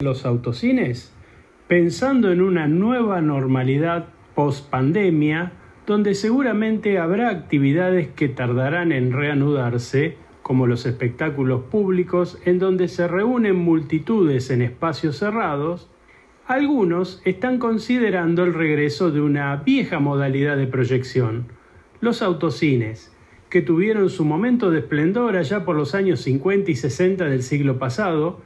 los autocines? Pensando en una nueva normalidad post pandemia, donde seguramente habrá actividades que tardarán en reanudarse, como los espectáculos públicos en donde se reúnen multitudes en espacios cerrados, algunos están considerando el regreso de una vieja modalidad de proyección, los autocines, que tuvieron su momento de esplendor allá por los años 50 y 60 del siglo pasado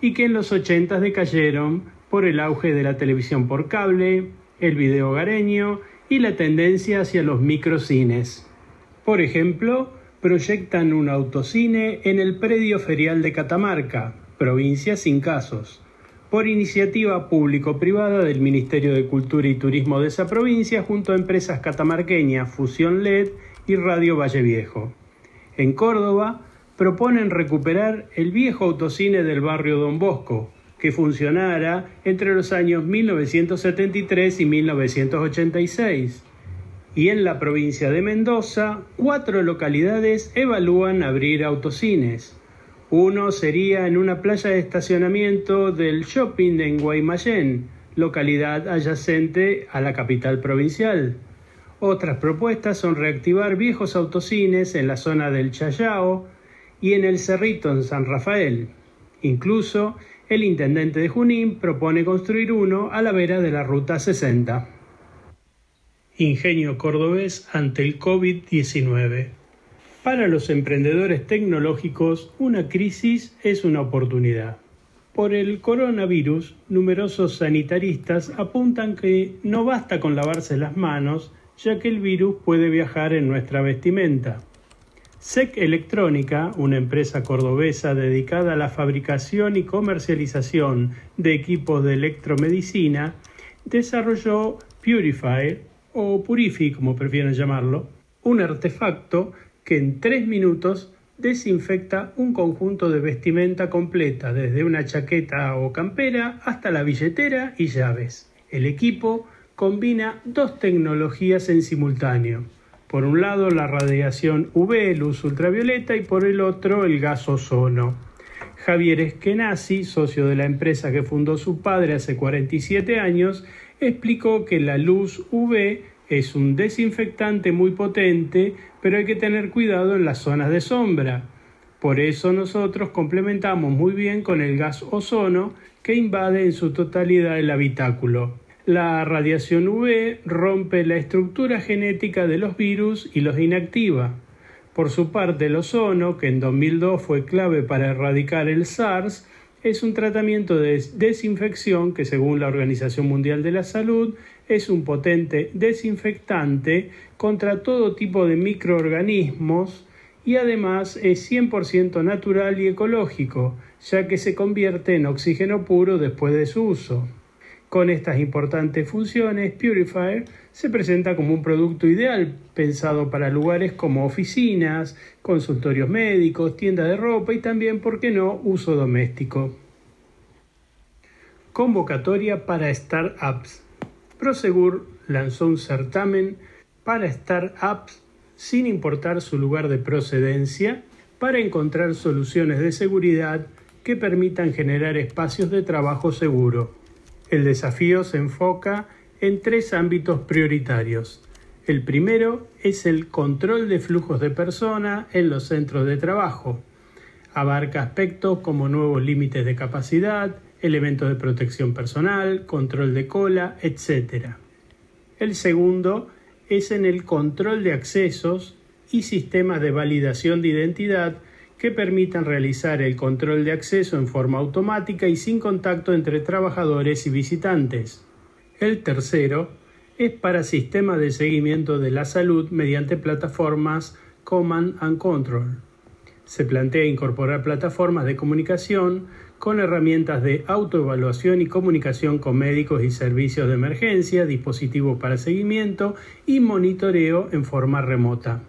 y que en los 80 decayeron por el auge de la televisión por cable, el video hogareño y la tendencia hacia los microcines. Por ejemplo, proyectan un autocine en el predio ferial de Catamarca, provincia sin casos, por iniciativa público-privada del Ministerio de Cultura y Turismo de esa provincia junto a empresas catamarqueñas Fusión LED y Radio Valle Viejo. En Córdoba proponen recuperar el viejo autocine del barrio Don Bosco, que funcionara entre los años 1973 y 1986 y en la provincia de Mendoza, cuatro localidades evalúan abrir autocines. Uno sería en una playa de estacionamiento del shopping en Guaymallén, localidad adyacente a la capital provincial. Otras propuestas son reactivar viejos autocines en la zona del Chayao y en el Cerrito en San Rafael. Incluso el intendente de Junín propone construir uno a la vera de la Ruta 60. Ingenio cordobés ante el COVID-19. Para los emprendedores tecnológicos, una crisis es una oportunidad. Por el coronavirus, numerosos sanitaristas apuntan que no basta con lavarse las manos, ya que el virus puede viajar en nuestra vestimenta. SEC Electrónica, una empresa cordobesa dedicada a la fabricación y comercialización de equipos de electromedicina, desarrolló Purifier, o Purifi, como prefieren llamarlo, un artefacto que en tres minutos desinfecta un conjunto de vestimenta completa, desde una chaqueta o campera hasta la billetera y llaves. El equipo combina dos tecnologías en simultáneo. Por un lado la radiación UV, luz ultravioleta, y por el otro el gas ozono. Javier Eskenazi, socio de la empresa que fundó su padre hace 47 años, explicó que la luz UV es un desinfectante muy potente, pero hay que tener cuidado en las zonas de sombra. Por eso nosotros complementamos muy bien con el gas ozono que invade en su totalidad el habitáculo. La radiación UV rompe la estructura genética de los virus y los inactiva. Por su parte, el ozono, que en 2002 fue clave para erradicar el SARS, es un tratamiento de desinfección que según la Organización Mundial de la Salud es un potente desinfectante contra todo tipo de microorganismos y además es 100% natural y ecológico, ya que se convierte en oxígeno puro después de su uso. Con estas importantes funciones, Purifier se presenta como un producto ideal pensado para lugares como oficinas, consultorios médicos, tiendas de ropa y también, ¿por qué no?, uso doméstico. Convocatoria para startups. Prosegur lanzó un certamen para startups sin importar su lugar de procedencia para encontrar soluciones de seguridad que permitan generar espacios de trabajo seguro. El desafío se enfoca en tres ámbitos prioritarios. El primero es el control de flujos de personas en los centros de trabajo. Abarca aspectos como nuevos límites de capacidad, elementos de protección personal, control de cola, etc. El segundo es en el control de accesos y sistemas de validación de identidad que permitan realizar el control de acceso en forma automática y sin contacto entre trabajadores y visitantes. El tercero es para sistemas de seguimiento de la salud mediante plataformas Command and Control. Se plantea incorporar plataformas de comunicación con herramientas de autoevaluación y comunicación con médicos y servicios de emergencia, dispositivos para seguimiento y monitoreo en forma remota.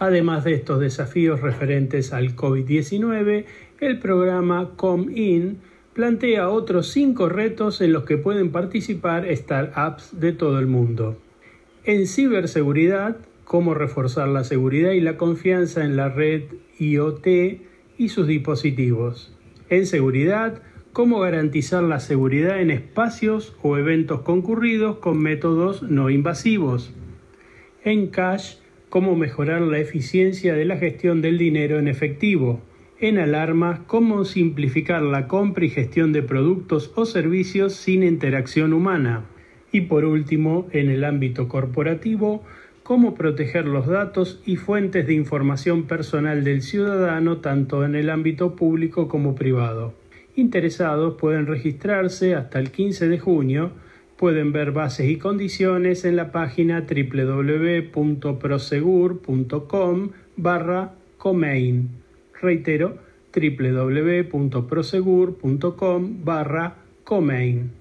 Además de estos desafíos referentes al COVID-19, el programa ComIn plantea otros cinco retos en los que pueden participar startups de todo el mundo. En ciberseguridad, cómo reforzar la seguridad y la confianza en la red IoT y sus dispositivos. En seguridad, cómo garantizar la seguridad en espacios o eventos concurridos con métodos no invasivos. En Cash, cómo mejorar la eficiencia de la gestión del dinero en efectivo. En Alarmas, cómo simplificar la compra y gestión de productos o servicios sin interacción humana. Y por último, en el ámbito corporativo, cómo proteger los datos y fuentes de información personal del ciudadano tanto en el ámbito público como privado. Interesados pueden registrarse hasta el 15 de junio, pueden ver bases y condiciones en la página www.prosegur.com barra Comain. Reitero, www.prosegur.com barra Comain.